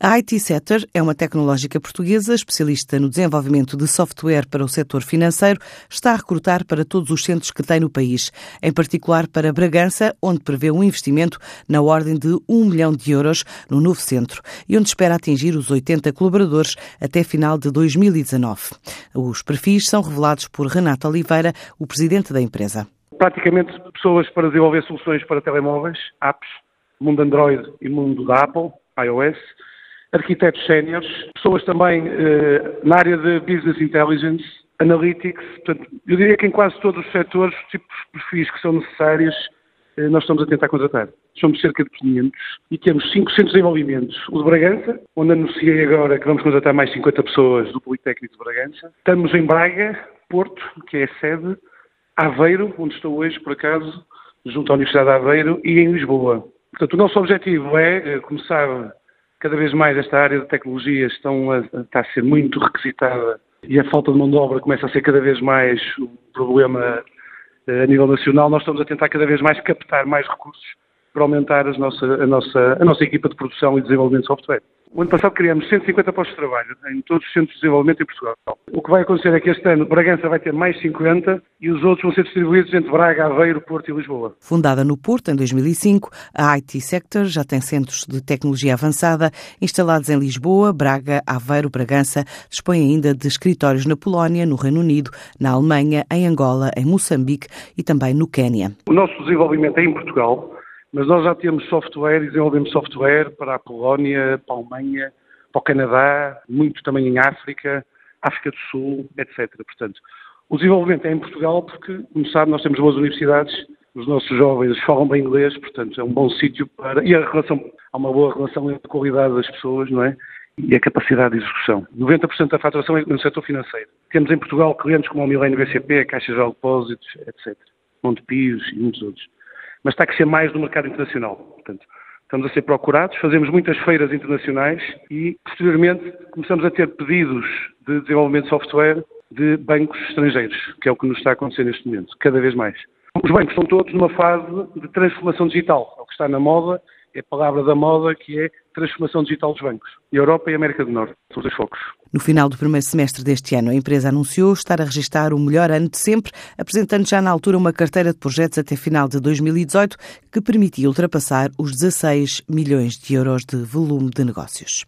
A IT Setter é uma tecnológica portuguesa especialista no desenvolvimento de software para o setor financeiro. Está a recrutar para todos os centros que tem no país, em particular para Bragança, onde prevê um investimento na ordem de 1 milhão de euros no novo centro e onde espera atingir os 80 colaboradores até final de 2019. Os perfis são revelados por Renato Oliveira, o presidente da empresa. Praticamente pessoas para desenvolver soluções para telemóveis, apps, mundo Android e mundo da Apple, iOS arquitetos séniores, pessoas também eh, na área de Business Intelligence, Analytics, portanto, eu diria que em quase todos os setores, os tipos de perfis que são necessários, eh, nós estamos a tentar contratar. Somos cerca de 500 e temos 500 desenvolvimentos. O de Bragança, onde anunciei agora que vamos contratar mais 50 pessoas do Politécnico de Bragança. Estamos em Braga, Porto, que é a sede, Aveiro, onde estou hoje, por acaso, junto à Universidade de Aveiro, e em Lisboa. Portanto, o nosso objetivo é eh, começar cada vez mais esta área de tecnologias estão a, está a ser muito requisitada e a falta de mão de obra começa a ser cada vez mais um problema eh, a nível nacional. Nós estamos a tentar cada vez mais captar mais recursos para aumentar a nossa, a nossa, a nossa equipa de produção e desenvolvimento de software. O ano passado criamos 150 postos de trabalho em todos os centros de desenvolvimento em Portugal. O que vai acontecer é que este ano Bragança vai ter mais 50 e os outros vão ser distribuídos entre Braga, Aveiro, Porto e Lisboa. Fundada no Porto em 2005, a IT Sector já tem centros de tecnologia avançada instalados em Lisboa, Braga, Aveiro, Bragança. Dispõe ainda de escritórios na Polónia, no Reino Unido, na Alemanha, em Angola, em Moçambique e também no Quênia. O nosso desenvolvimento é em Portugal mas nós já temos software e desenvolvemos software para a Polónia, para a Alemanha, para o Canadá, muito também em África, África do Sul, etc. Portanto, o desenvolvimento é em Portugal porque, como sabe, nós temos boas universidades, os nossos jovens falam bem inglês, portanto é um bom sítio para... E a relação, há uma boa relação entre a qualidade das pessoas, não é? E a capacidade de execução. 90% da faturação é no setor financeiro. Temos em Portugal clientes como o Milênio BCP, a Caixa de Depósitos, etc. Montepios e muitos outros mas está a crescer mais no mercado internacional. Portanto, estamos a ser procurados, fazemos muitas feiras internacionais e, posteriormente, começamos a ter pedidos de desenvolvimento de software de bancos estrangeiros, que é o que nos está a acontecer neste momento, cada vez mais. Os bancos estão todos numa fase de transformação digital. O que está na moda é a palavra da moda que é transformação digital dos bancos. Europa e América do Norte são os dois focos. No final do primeiro semestre deste ano, a empresa anunciou estar a registrar o melhor ano de sempre, apresentando já na altura uma carteira de projetos até final de 2018 que permitia ultrapassar os 16 milhões de euros de volume de negócios.